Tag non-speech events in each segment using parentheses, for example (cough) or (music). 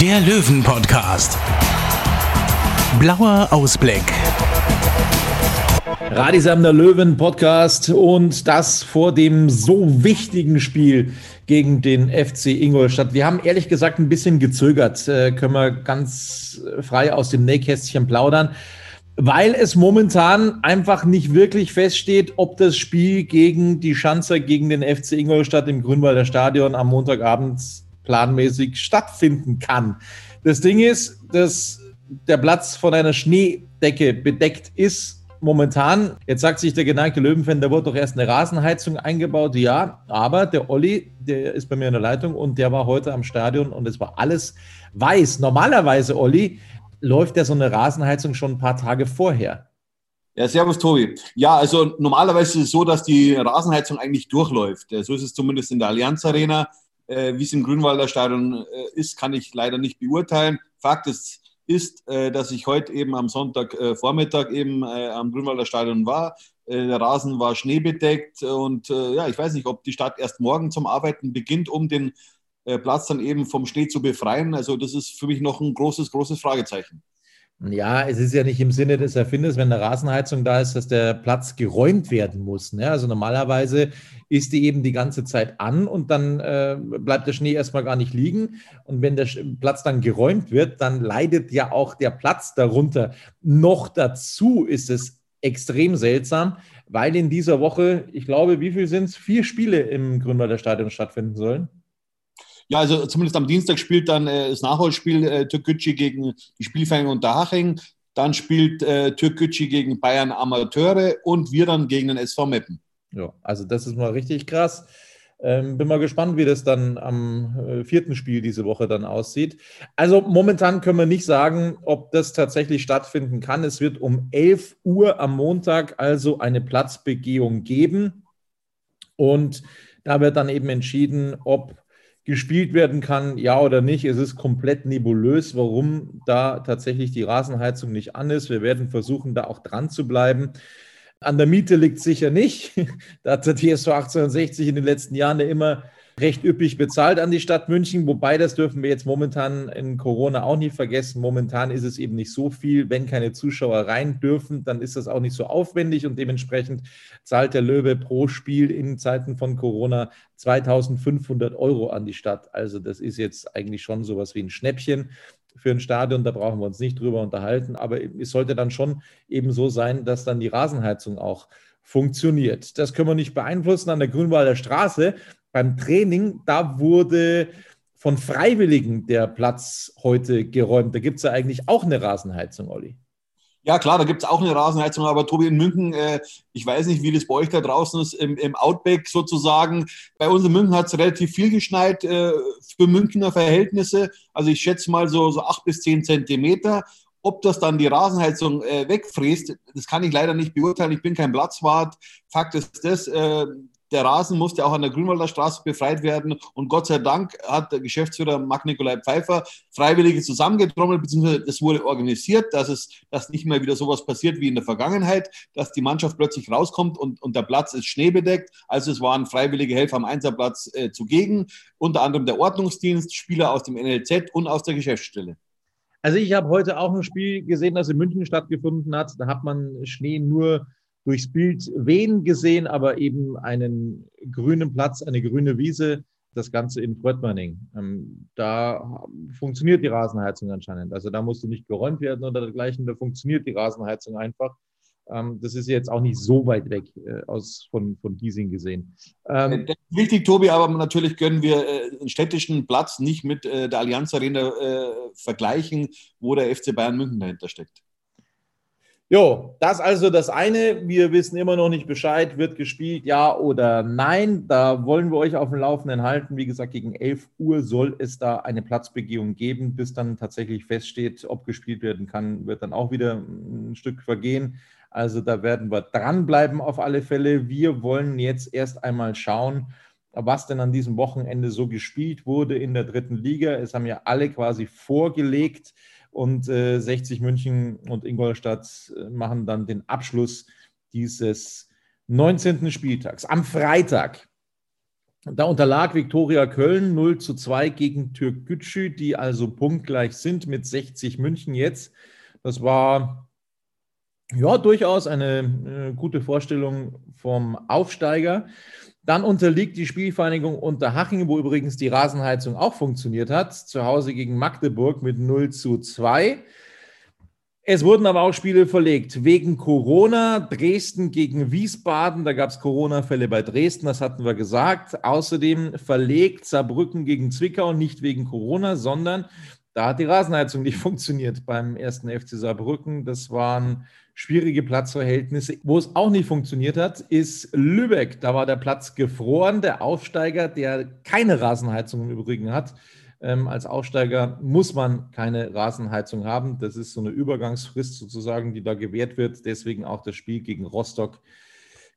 der Löwen-Podcast. Blauer Ausblick. Radisam der Löwen Podcast und das vor dem so wichtigen Spiel gegen den FC Ingolstadt. Wir haben ehrlich gesagt ein bisschen gezögert, äh, können wir ganz frei aus dem Nähkästchen plaudern, weil es momentan einfach nicht wirklich feststeht, ob das Spiel gegen die Schanzer, gegen den FC Ingolstadt im Grünwalder Stadion am Montagabend planmäßig stattfinden kann. Das Ding ist, dass der Platz von einer Schneedecke bedeckt ist momentan. Jetzt sagt sich der geneigte Löwenfan, da wurde doch erst eine Rasenheizung eingebaut. Ja, aber der Olli, der ist bei mir in der Leitung und der war heute am Stadion und es war alles weiß. Normalerweise, Olli, läuft ja so eine Rasenheizung schon ein paar Tage vorher. Ja, servus Tobi. Ja, also normalerweise ist es so, dass die Rasenheizung eigentlich durchläuft. So ist es zumindest in der Allianz Arena. Äh, Wie es im Grünwalder Stadion äh, ist, kann ich leider nicht beurteilen. Fakt ist, ist, äh, dass ich heute eben am Sonntagvormittag eben am Grünwalder Stadion war. Der Rasen war schneebedeckt und ja, ich weiß nicht, ob die Stadt erst morgen zum Arbeiten beginnt, um den Platz dann eben vom Schnee zu befreien. Also das ist für mich noch ein großes, großes Fragezeichen. Ja, es ist ja nicht im Sinne des Erfinders, wenn eine Rasenheizung da ist, dass der Platz geräumt werden muss. Ne? Also normalerweise ist die eben die ganze Zeit an und dann äh, bleibt der Schnee erstmal gar nicht liegen. Und wenn der Platz dann geräumt wird, dann leidet ja auch der Platz darunter. Noch dazu ist es extrem seltsam, weil in dieser Woche, ich glaube, wie viel sind es? Vier Spiele im Grünwalder Stadion stattfinden sollen. Ja, also zumindest am Dienstag spielt dann äh, das Nachholspiel äh, Türkgücü gegen die Spielvereinigung Unterhaching. Dann spielt äh, Türkgücü gegen Bayern Amateure und wir dann gegen den SV Meppen. Ja, also das ist mal richtig krass. Ähm, bin mal gespannt, wie das dann am äh, vierten Spiel diese Woche dann aussieht. Also momentan können wir nicht sagen, ob das tatsächlich stattfinden kann. Es wird um 11 Uhr am Montag also eine Platzbegehung geben. Und da wird dann eben entschieden, ob gespielt werden kann, ja oder nicht. Es ist komplett nebulös, warum da tatsächlich die Rasenheizung nicht an ist. Wir werden versuchen, da auch dran zu bleiben. An der Miete liegt sicher nicht. (laughs) Da hat der TSV 1860 in den letzten Jahren ja immer recht üppig bezahlt an die Stadt München, wobei das dürfen wir jetzt momentan in Corona auch nicht vergessen. Momentan ist es eben nicht so viel. Wenn keine Zuschauer rein dürfen, dann ist das auch nicht so aufwendig und dementsprechend zahlt der Löwe pro Spiel in Zeiten von Corona 2500 Euro an die Stadt. Also das ist jetzt eigentlich schon sowas wie ein Schnäppchen für ein Stadion, da brauchen wir uns nicht drüber unterhalten, aber es sollte dann schon eben so sein, dass dann die Rasenheizung auch funktioniert. Das können wir nicht beeinflussen an der Grünwalder Straße beim Training, da wurde von Freiwilligen der Platz heute geräumt. Da gibt es ja eigentlich auch eine Rasenheizung, Olli. Ja, klar, da gibt es auch eine Rasenheizung, aber Tobi in München, äh, ich weiß nicht, wie das bei euch da draußen ist, im, im Outback sozusagen. Bei uns in München hat es relativ viel geschneit äh, für Münchner Verhältnisse. Also ich schätze mal so, so acht bis zehn Zentimeter. Ob das dann die Rasenheizung äh, wegfräst, das kann ich leider nicht beurteilen. Ich bin kein Platzwart. Fakt ist das, äh, der Rasen musste auch an der Grünwalder Straße befreit werden. Und Gott sei Dank hat der Geschäftsführer Marc-Nikolai Pfeiffer Freiwillige zusammengetrommelt, beziehungsweise das wurde organisiert, dass es dass nicht mehr wieder sowas passiert wie in der Vergangenheit, dass die Mannschaft plötzlich rauskommt und, und der Platz ist schneebedeckt. Also es waren freiwillige Helfer am Einserplatz äh, zugegen, unter anderem der Ordnungsdienst, Spieler aus dem NLZ und aus der Geschäftsstelle. Also ich habe heute auch ein Spiel gesehen, das in München stattgefunden hat. Da hat man Schnee nur durchs Bild wehen gesehen, aber eben einen grünen Platz, eine grüne Wiese das Ganze in Fröttmanning. Ähm, da funktioniert die Rasenheizung anscheinend. Also da musste nicht geräumt werden oder dergleichen, da funktioniert die Rasenheizung einfach. Ähm, das ist jetzt auch nicht so weit weg äh, aus, von, von Giesing gesehen. Ähm, wichtig, Tobi, aber natürlich können wir äh, einen städtischen Platz nicht mit äh, der Allianz Arena äh, vergleichen, wo der FC Bayern München dahinter steckt. Jo, das also das eine. Wir wissen immer noch nicht Bescheid, wird gespielt, ja oder nein. Da wollen wir euch auf dem Laufenden halten. Wie gesagt, gegen 11 Uhr soll es da eine Platzbegehung geben, bis dann tatsächlich feststeht, ob gespielt werden kann, wird dann auch wieder ein Stück vergehen. Also da werden wir dranbleiben auf alle Fälle. Wir wollen jetzt erst einmal schauen, was denn an diesem Wochenende so gespielt wurde in der dritten Liga. Es haben ja alle quasi vorgelegt und äh, 60 München und Ingolstadt äh, machen dann den Abschluss dieses 19. Spieltags. Am Freitag, da unterlag Viktoria Köln 0 zu 2 gegen Türk Gütschü, die also punktgleich sind mit 60 München jetzt. Das war ja durchaus eine äh, gute Vorstellung vom Aufsteiger. Dann unterliegt die Spielvereinigung Unterhaching, wo übrigens die Rasenheizung auch funktioniert hat, zu Hause gegen Magdeburg mit 0 zu 2. Es wurden aber auch Spiele verlegt. Wegen Corona, Dresden gegen Wiesbaden, da gab es Corona-Fälle bei Dresden, das hatten wir gesagt. Außerdem verlegt Saarbrücken gegen Zwickau, nicht wegen Corona, sondern da hat die Rasenheizung (laughs) nicht funktioniert beim ersten FC Saarbrücken. Das waren schwierige Platzverhältnisse. Wo es auch nicht funktioniert hat, ist Lübeck. Da war der Platz gefroren. Der Aufsteiger, der keine Rasenheizung im Übrigen hat, ähm, als Aufsteiger muss man keine Rasenheizung haben. Das ist so eine Übergangsfrist sozusagen, die da gewährt wird. Deswegen auch das Spiel gegen Rostock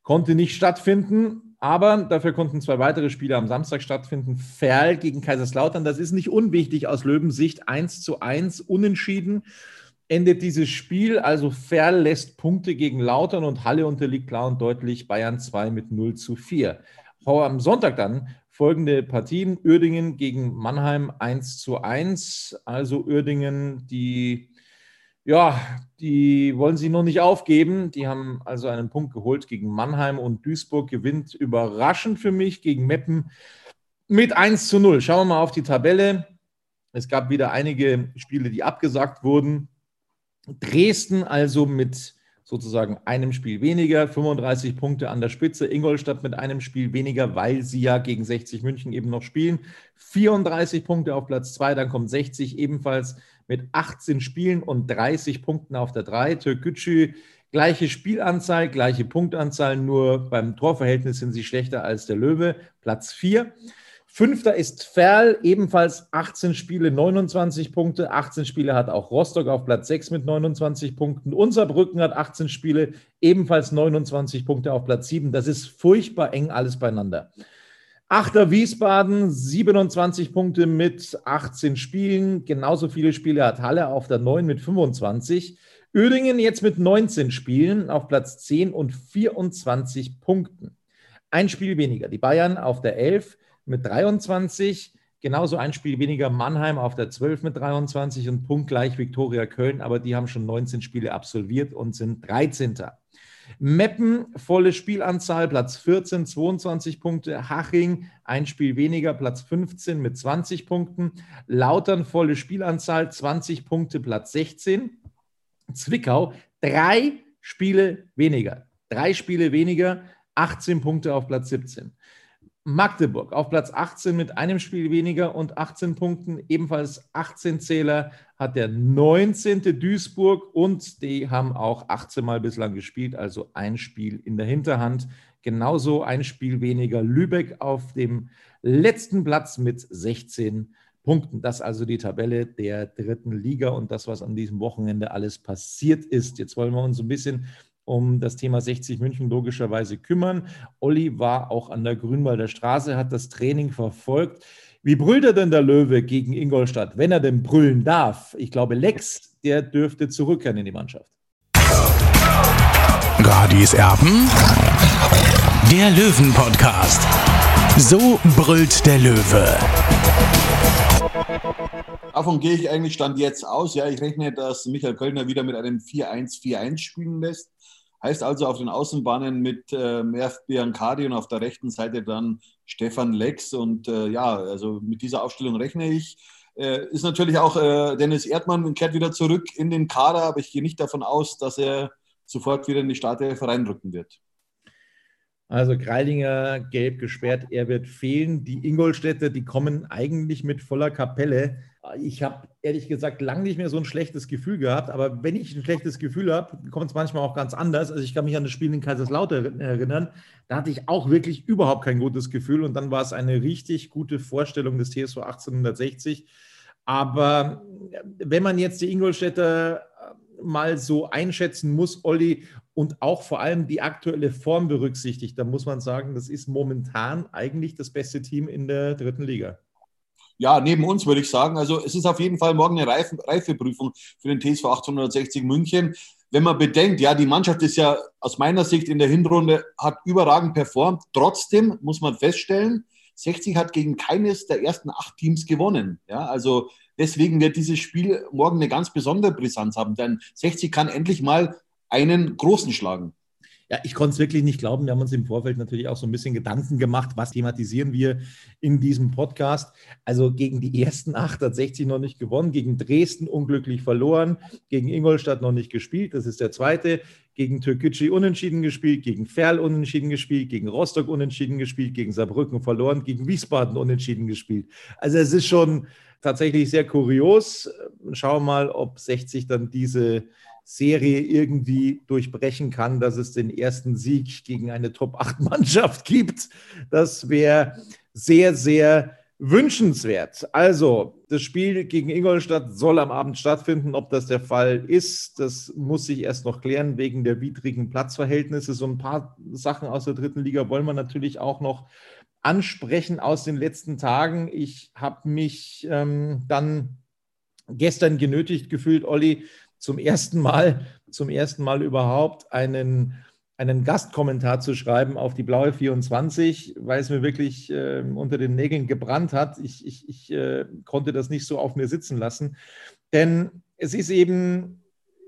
konnte nicht stattfinden. Aber dafür konnten zwei weitere Spiele am Samstag stattfinden. Ferl gegen Kaiserslautern. Das ist nicht unwichtig aus Löwensicht. 1 zu 1 unentschieden endet dieses Spiel. Also Ferl lässt Punkte gegen Lautern und Halle unterliegt klar und deutlich Bayern 2 mit 0 zu 4. Am Sonntag dann folgende Partien. Uerdingen gegen Mannheim 1 zu 1. Also Uerdingen, die, ja, die wollen sie noch nicht aufgeben. Die haben also einen Punkt geholt gegen Mannheim und Duisburg gewinnt überraschend für mich gegen Meppen mit 1 zu 0. Schauen wir mal auf die Tabelle. Es gab wieder einige Spiele, die abgesagt wurden. Dresden also mit sozusagen einem Spiel weniger, 35 Punkte an der Spitze. Ingolstadt mit einem Spiel weniger, weil sie ja gegen 60 München eben noch spielen. 34 Punkte auf Platz 2, dann kommt 60 ebenfalls mit 18 Spielen und 30 Punkten auf der 3. Türkgücü gleiche Spielanzahl, gleiche Punktanzahl, nur beim Torverhältnis sind sie schlechter als der Löwe, Platz 4. Fünfter ist Ferl, ebenfalls 18 Spiele, 29 Punkte. 18 Spiele hat auch Rostock auf Platz 6 mit 29 Punkten. Unser Brücken hat 18 Spiele, ebenfalls 29 Punkte auf Platz 7. Das ist furchtbar eng alles beieinander. Achter Wiesbaden, 27 Punkte mit 18 Spielen. Genauso viele Spiele hat Halle auf der 9 mit 25. Ödingen jetzt mit 19 Spielen auf Platz 10 und 24 Punkten. Ein Spiel weniger. Die Bayern auf der 11 mit 23. Genauso ein Spiel weniger Mannheim auf der 12 mit 23 und punktgleich Viktoria Köln, aber die haben schon 19 Spiele absolviert und sind 13. Meppen, volle Spielanzahl, Platz 14, 22 Punkte. Haching, ein Spiel weniger, Platz 15 mit 20 Punkten. Lautern, volle Spielanzahl, 20 Punkte, Platz 16. Zwickau, drei Spiele weniger. Drei Spiele weniger, 18 Punkte auf Platz 17. Magdeburg auf Platz 18 mit einem Spiel weniger und 18 Punkten, ebenfalls 18 Zähler hat der 19. Duisburg und die haben auch 18 Mal bislang gespielt, also ein Spiel in der Hinterhand. Genauso ein Spiel weniger Lübeck auf dem letzten Platz mit 16 Punkten. Das also die Tabelle der dritten Liga und das, was an diesem Wochenende alles passiert ist. Jetzt wollen wir uns ein bisschen um das Thema 60 München logischerweise kümmern. Olli war auch an der Grünwalder Straße, hat das Training verfolgt. Wie brüllt er denn der Löwe gegen Ingolstadt, wenn er denn brüllen darf? Ich glaube, Lex, der dürfte zurückkehren in die Mannschaft. Radis Erben, der Löwen-Podcast. So brüllt der Löwe. Davon gehe ich eigentlich Stand jetzt aus. Ja, ich rechne, dass Michael Kölner wieder mit einem 4-1-4-1 spielen lässt. Heißt also auf den Außenbahnen mit äh, Merv Biancardi und auf der rechten Seite dann Stefan Lex. Und äh, ja, also mit dieser Aufstellung rechne ich. Äh, ist natürlich auch äh, Dennis Erdmann kehrt wieder zurück in den Kader, aber ich gehe nicht davon aus, dass er sofort wieder in die Startelf reinrücken wird. Also Kreilinger gelb gesperrt, er wird fehlen. Die Ingolstädter, die kommen eigentlich mit voller Kapelle. Ich habe ehrlich gesagt lange nicht mehr so ein schlechtes Gefühl gehabt, aber wenn ich ein schlechtes Gefühl habe, kommt es manchmal auch ganz anders. Also ich kann mich an das Spiel in Kaiserslautern erinnern, da hatte ich auch wirklich überhaupt kein gutes Gefühl und dann war es eine richtig gute Vorstellung des TSV 1860. Aber wenn man jetzt die Ingolstädter mal so einschätzen muss, Olli, und auch vor allem die aktuelle Form berücksichtigt, dann muss man sagen, das ist momentan eigentlich das beste Team in der dritten Liga. Ja, neben uns würde ich sagen. Also es ist auf jeden Fall morgen eine Reife, Reifeprüfung für den TSV 1860 München. Wenn man bedenkt, ja, die Mannschaft ist ja aus meiner Sicht in der Hinrunde, hat überragend performt. Trotzdem muss man feststellen, 60 hat gegen keines der ersten acht Teams gewonnen. Ja, also deswegen wird dieses Spiel morgen eine ganz besondere Brisanz haben, denn 60 kann endlich mal einen großen schlagen. Ja, ich konnte es wirklich nicht glauben. Wir haben uns im Vorfeld natürlich auch so ein bisschen Gedanken gemacht, was thematisieren wir in diesem Podcast. Also gegen die ersten acht hat 60 noch nicht gewonnen, gegen Dresden unglücklich verloren, gegen Ingolstadt noch nicht gespielt, das ist der zweite, gegen Türkgücü unentschieden gespielt, gegen Ferl unentschieden gespielt, gegen Rostock unentschieden gespielt, gegen Saarbrücken verloren, gegen Wiesbaden unentschieden gespielt. Also es ist schon tatsächlich sehr kurios. Schauen wir mal, ob 60 dann diese Serie irgendwie durchbrechen kann, dass es den ersten Sieg gegen eine Top-8-Mannschaft (laughs) gibt. Das wäre sehr, sehr wünschenswert. Also, das Spiel gegen Ingolstadt soll am Abend stattfinden. Ob das der Fall ist, das muss sich erst noch klären wegen der widrigen Platzverhältnisse. So ein paar Sachen aus der dritten Liga wollen wir natürlich auch noch ansprechen aus den letzten Tagen. Ich habe mich ähm, dann gestern genötigt gefühlt, Olli, zum ersten Mal, zum ersten Mal überhaupt einen, einen Gastkommentar zu schreiben auf die blaue 24, weil es mir wirklich äh, unter den Nägeln gebrannt hat. Ich, ich, ich äh, konnte das nicht so auf mir sitzen lassen. Denn es ist eben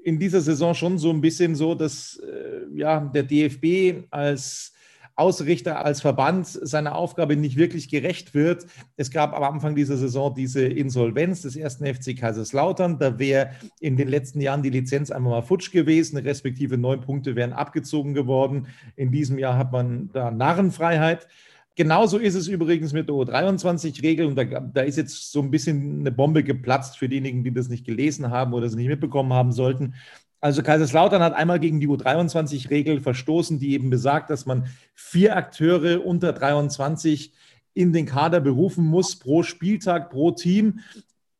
in dieser Saison schon so ein bisschen so, dass äh, ja, der DFB als Ausrichter als Verband seiner Aufgabe nicht wirklich gerecht wird. Es gab am Anfang dieser Saison diese Insolvenz des ersten FC Kaiserslautern. Da wäre in den letzten Jahren die Lizenz einfach mal futsch gewesen, respektive neun Punkte wären abgezogen geworden. In diesem Jahr hat man da Narrenfreiheit. Genauso ist es übrigens mit der U23-Regel und da, da, ist jetzt so ein bisschen eine Bombe geplatzt für diejenigen, die das nicht gelesen haben oder es nicht mitbekommen haben sollten. Also Kaiserslautern hat einmal gegen die U23-Regel verstoßen, die eben besagt, dass man vier Akteure unter 23 in den Kader berufen muss pro Spieltag, pro Team.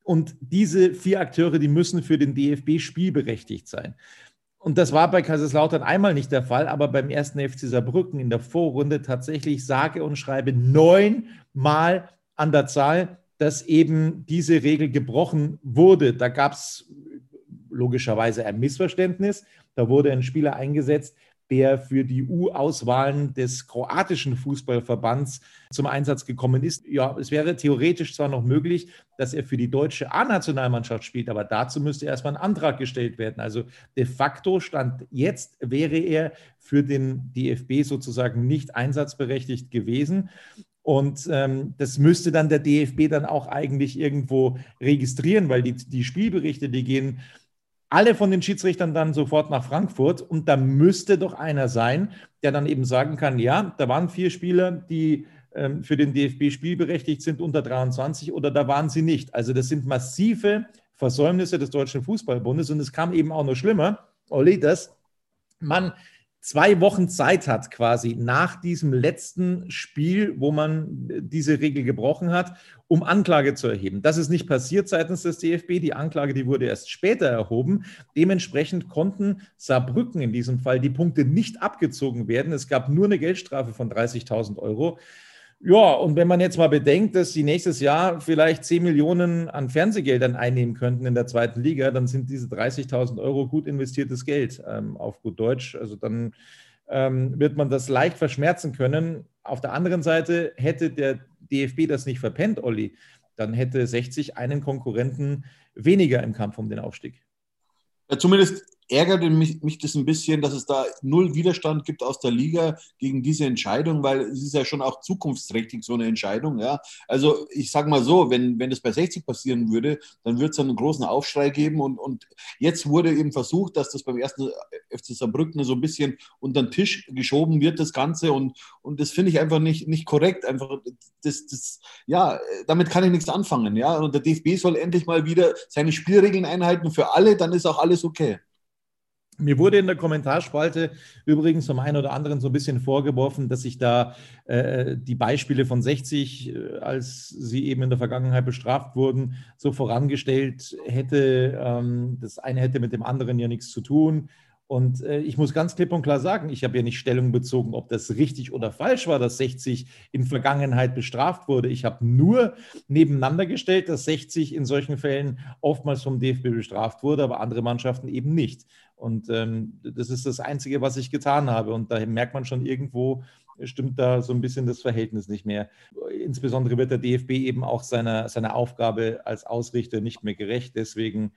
Und diese vier Akteure, die müssen für den DFB spielberechtigt sein. Und das war bei Kaiserslautern einmal nicht der Fall, aber beim ersten FC Saarbrücken in der Vorrunde tatsächlich sage und schreibe neunmal an der Zahl, dass eben diese Regel gebrochen wurde. Da gab es logischerweise ein Missverständnis. Da wurde ein Spieler eingesetzt, der für die U-Auswahlen des kroatischen Fußballverbands zum Einsatz gekommen ist. Ja, es wäre theoretisch zwar noch möglich, dass er für die deutsche A-Nationalmannschaft spielt, aber dazu müsste erstmal ein Antrag gestellt werden. Also de facto stand jetzt, wäre er für den DFB sozusagen nicht einsatzberechtigt gewesen. Und ähm, das müsste dann der DFB dann auch eigentlich irgendwo registrieren, weil die, die Spielberichte, die gehen alle von den Schiedsrichtern dann sofort nach Frankfurt. Und da müsste doch einer sein, der dann eben sagen kann, ja, da waren vier Spieler, die ähm, für den DFB spielberechtigt sind unter 23 oder da waren sie nicht. Also das sind massive Versäumnisse des Deutschen Fußballbundes. Und es kam eben auch noch schlimmer, Olli, dass man zwei Wochen Zeit hat, quasi nach diesem letzten Spiel, wo man diese Regel gebrochen hat, um Anklage zu erheben. Das ist nicht passiert seitens des DFB. Die Anklage, die wurde erst später erhoben. Dementsprechend konnten Saarbrücken in diesem Fall die Punkte nicht abgezogen werden. Es gab nur eine Geldstrafe von 30.000 Euro. Ja, und wenn man jetzt mal bedenkt, dass sie nächstes Jahr vielleicht 10 Millionen an Fernsehgeldern einnehmen könnten in der zweiten Liga, dann sind diese 30.000 Euro gut investiertes Geld ähm, auf gut Deutsch. Also dann ähm, wird man das leicht verschmerzen können. Auf der anderen Seite hätte der DFB das nicht verpennt, Olli, dann hätte 60 einen Konkurrenten weniger im Kampf um den Aufstieg. Ja, zumindest ärgerte mich, mich das ein bisschen, dass es da null Widerstand gibt aus der Liga gegen diese Entscheidung, weil es ist ja schon auch zukunftsträchtig, so eine Entscheidung. Ja. Also ich sage mal so, wenn, wenn das bei 60 passieren würde, dann würde es einen großen Aufschrei geben und, und jetzt wurde eben versucht, dass das beim ersten FC Saarbrücken so ein bisschen unter den Tisch geschoben wird, das Ganze und, und das finde ich einfach nicht, nicht korrekt. Einfach, das, das, ja, damit kann ich nichts anfangen. Ja. Und der DFB soll endlich mal wieder seine Spielregeln einhalten für alle, dann ist auch alles okay. Mir wurde in der Kommentarspalte übrigens vom einen oder anderen so ein bisschen vorgeworfen, dass ich da äh, die Beispiele von 60, äh, als sie eben in der Vergangenheit bestraft wurden, so vorangestellt hätte. Ähm, das eine hätte mit dem anderen ja nichts zu tun. Und äh, ich muss ganz klipp und klar sagen, ich habe ja nicht Stellung bezogen, ob das richtig oder falsch war, dass 60 in Vergangenheit bestraft wurde. Ich habe nur nebeneinander gestellt, dass 60 in solchen Fällen oftmals vom DFB bestraft wurde, aber andere Mannschaften eben nicht. Und ähm, das ist das Einzige, was ich getan habe. Und da merkt man schon irgendwo, stimmt da so ein bisschen das Verhältnis nicht mehr. Insbesondere wird der DFB eben auch seiner, seiner Aufgabe als Ausrichter nicht mehr gerecht. Deswegen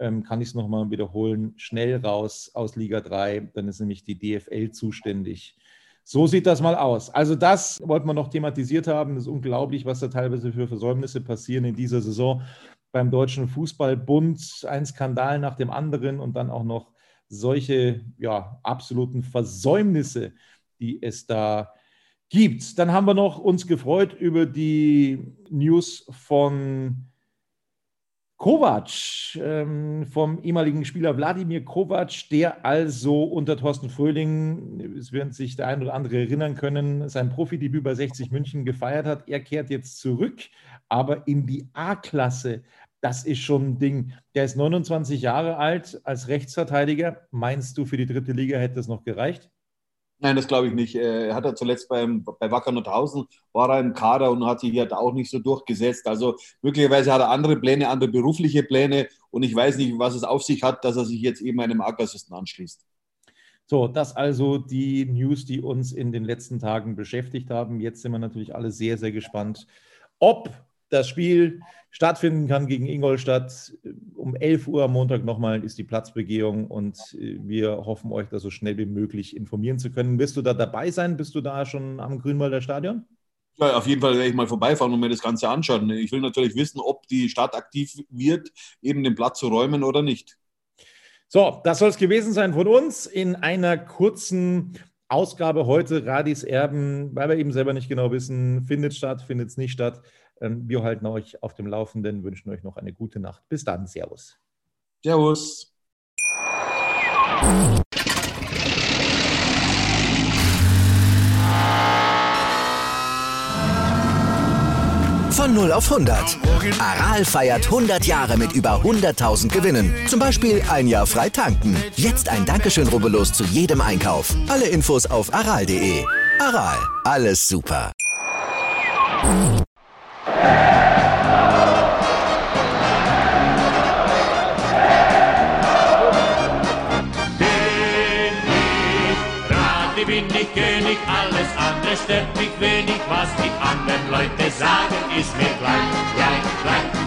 ähm, kann ich es nochmal wiederholen, schnell raus aus Liga 3, dann ist nämlich die DFL zuständig. So sieht das mal aus. Also das wollten wir noch thematisiert haben. Das ist unglaublich, was da teilweise für Versäumnisse passieren in dieser Saison beim Deutschen Fußballbund. Ein Skandal nach dem anderen und dann auch noch solche ja, absoluten Versäumnisse, die es da gibt. Dann haben wir noch uns gefreut über die News von Kovac, ähm, vom ehemaligen Spieler Wladimir Kovac, der also unter Thorsten Fröhling, es werden sich der ein oder andere erinnern können, sein Profidebüt bei 60 München gefeiert hat. Er kehrt jetzt zurück, aber in die A-Klasse. Das ist schon ein Ding. Der ist 29 Jahre alt als Rechtsverteidiger. Meinst du, für die dritte Liga hätte das noch gereicht? Nein, das glaube ich nicht. Er hat ja zuletzt beim, bei Wacker Nordhausen war er im Kader und hat sich hier auch nicht so durchgesetzt. Also möglicherweise hat er andere Pläne, andere berufliche Pläne und ich weiß nicht, was es auf sich hat, dass er sich jetzt eben einem Ackersisten anschließt. So, das also die News, die uns in den letzten Tagen beschäftigt haben. Jetzt sind wir natürlich alle sehr, sehr gespannt, ob das Spiel stattfinden kann gegen Ingolstadt. Um 11 Uhr am Montag nochmal ist die Platzbegehung und äh, wir hoffen euch da so schnell wie möglich informieren zu können. Wirst du da dabei sein? Bist du da schon am Grünwalder Stadion? Ja, auf jeden Fall werde ich mal vorbeifahren und mir das Ganze anschauen. Ich will natürlich wissen, ob die Stadt aktiv wird, eben den Platz zu räumen oder nicht. So, das soll es gewesen sein von uns in einer kurzen Ausgabe heute. Radis Erben, weil wir eben selber nicht genau wissen, findet statt, findet es nicht statt. Ähm, wir halten euch auf dem Laufenden, wünschen euch noch eine gute Nacht. Bis dann, Servus. Servus. Von 0 auf 100. Aral feiert 100 Jahre mit über 100.000 Gewinnen. Zum Beispiel ein Jahr frei tanken. Jetzt ein Dankeschön, rubbellos zu jedem Einkauf. Alle Infos auf aral.de. Aral, alles super.